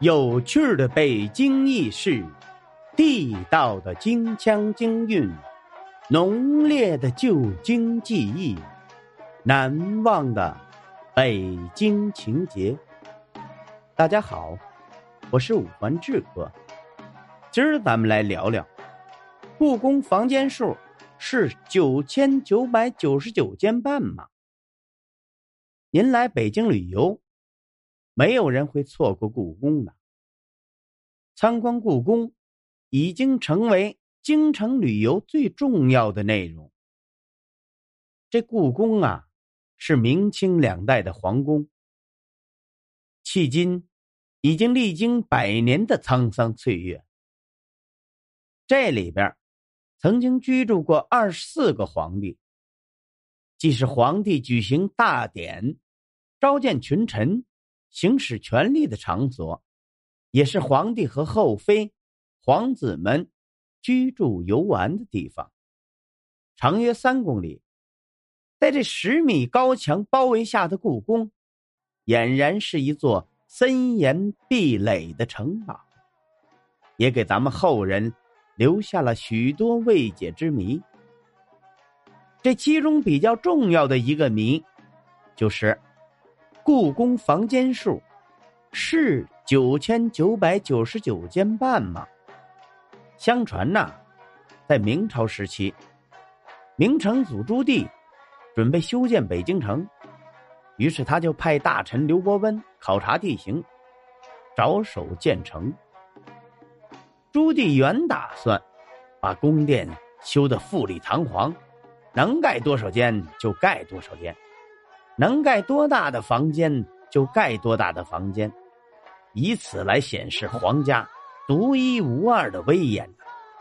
有趣的北京轶事，地道的京腔京韵，浓烈的旧京记忆，难忘的北京情节。大家好，我是五环志哥，今儿咱们来聊聊故宫房间数是九千九百九十九间半吗？您来北京旅游。没有人会错过故宫的。参观故宫已经成为京城旅游最重要的内容。这故宫啊，是明清两代的皇宫，迄今已经历经百年的沧桑岁月。这里边曾经居住过二十四个皇帝，既是皇帝举行大典、召见群臣。行使权力的场所，也是皇帝和后妃、皇子们居住游玩的地方。长约三公里，在这十米高墙包围下的故宫，俨然是一座森严壁垒的城堡，也给咱们后人留下了许多未解之谜。这其中比较重要的一个谜，就是。故宫房间数是九千九百九十九间半吗？相传呐，在明朝时期，明成祖朱棣准备修建北京城，于是他就派大臣刘伯温考察地形，着手建城。朱棣原打算把宫殿修得富丽堂皇，能盖多少间就盖多少间。能盖多大的房间就盖多大的房间，以此来显示皇家独一无二的威严。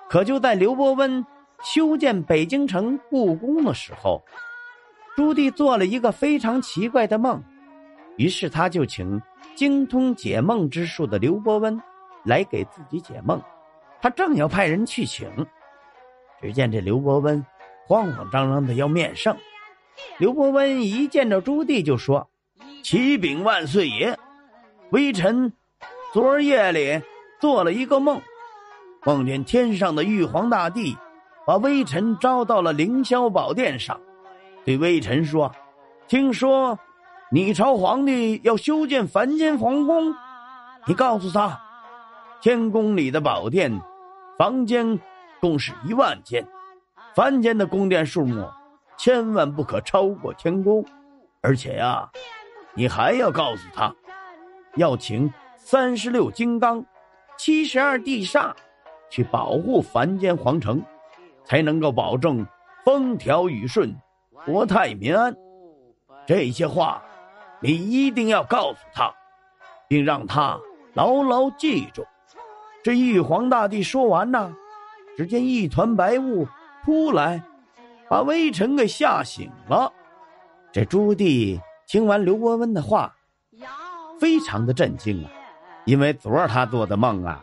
可就在刘伯温修建北京城故宫的时候，朱棣做了一个非常奇怪的梦，于是他就请精通解梦之术的刘伯温来给自己解梦。他正要派人去请，只见这刘伯温慌慌张张的要面圣。刘伯温一见着朱棣就说：“启禀万岁爷，微臣昨儿夜里做了一个梦，梦见天上的玉皇大帝把微臣招到了凌霄宝殿上，对微臣说：‘听说你朝皇帝要修建凡间皇宫，你告诉他，天宫里的宝殿房间共是一万间，凡间的宫殿数目。’”千万不可超过天宫，而且呀，你还要告诉他，要请三十六金刚、七十二地煞去保护凡间皇城，才能够保证风调雨顺、国泰民安。这些话，你一定要告诉他，并让他牢牢记住。这玉皇大帝说完呢，只见一团白雾扑来。把微臣给吓醒了。这朱棣听完刘伯温的话，非常的震惊啊，因为昨儿他做的梦啊，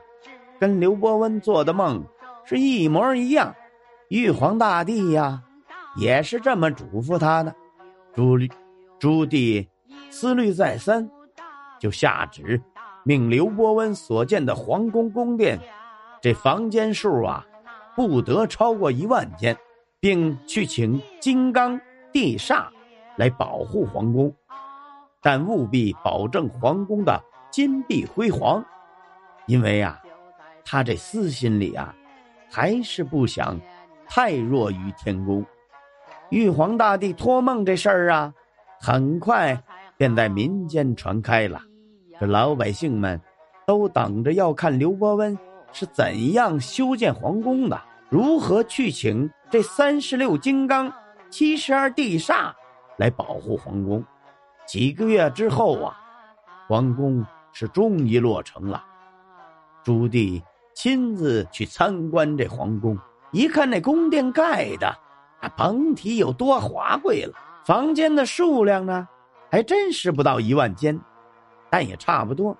跟刘伯温做的梦是一模一样。玉皇大帝呀，也是这么嘱咐他的。朱朱棣思虑再三，就下旨命刘伯温所建的皇宫宫殿，这房间数啊，不得超过一万间。并去请金刚地煞来保护皇宫，但务必保证皇宫的金碧辉煌。因为啊，他这私心里啊，还是不想太弱于天宫。玉皇大帝托梦这事儿啊，很快便在民间传开了。这老百姓们都等着要看刘伯温是怎样修建皇宫的。如何去请这三十六金刚、七十二地煞来保护皇宫？几个月之后啊，皇宫是终于落成了。朱棣亲自去参观这皇宫，一看那宫殿盖的，啊，甭提有多华贵了。房间的数量呢，还真是不到一万间，但也差不多。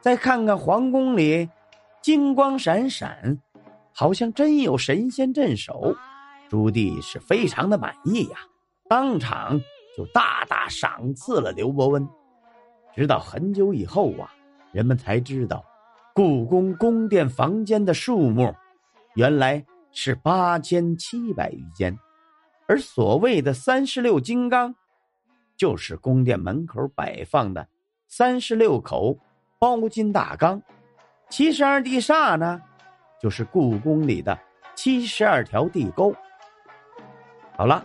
再看看皇宫里，金光闪闪。好像真有神仙镇守，朱棣是非常的满意呀，当场就大大赏赐了刘伯温。直到很久以后啊，人们才知道，故宫宫殿房间的数目原来是八千七百余间，而所谓的三十六金刚，就是宫殿门口摆放的三十六口包金大缸；七十二地煞呢，就是故宫里的七十二条地沟。好了，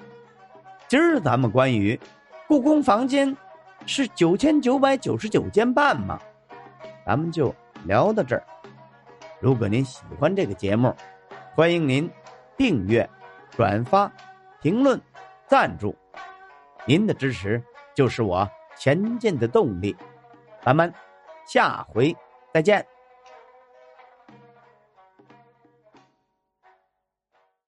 今儿咱们关于故宫房间是九千九百九十九间半吗？咱们就聊到这儿。如果您喜欢这个节目，欢迎您订阅、转发、评论、赞助。您的支持就是我前进的动力。咱们下回再见。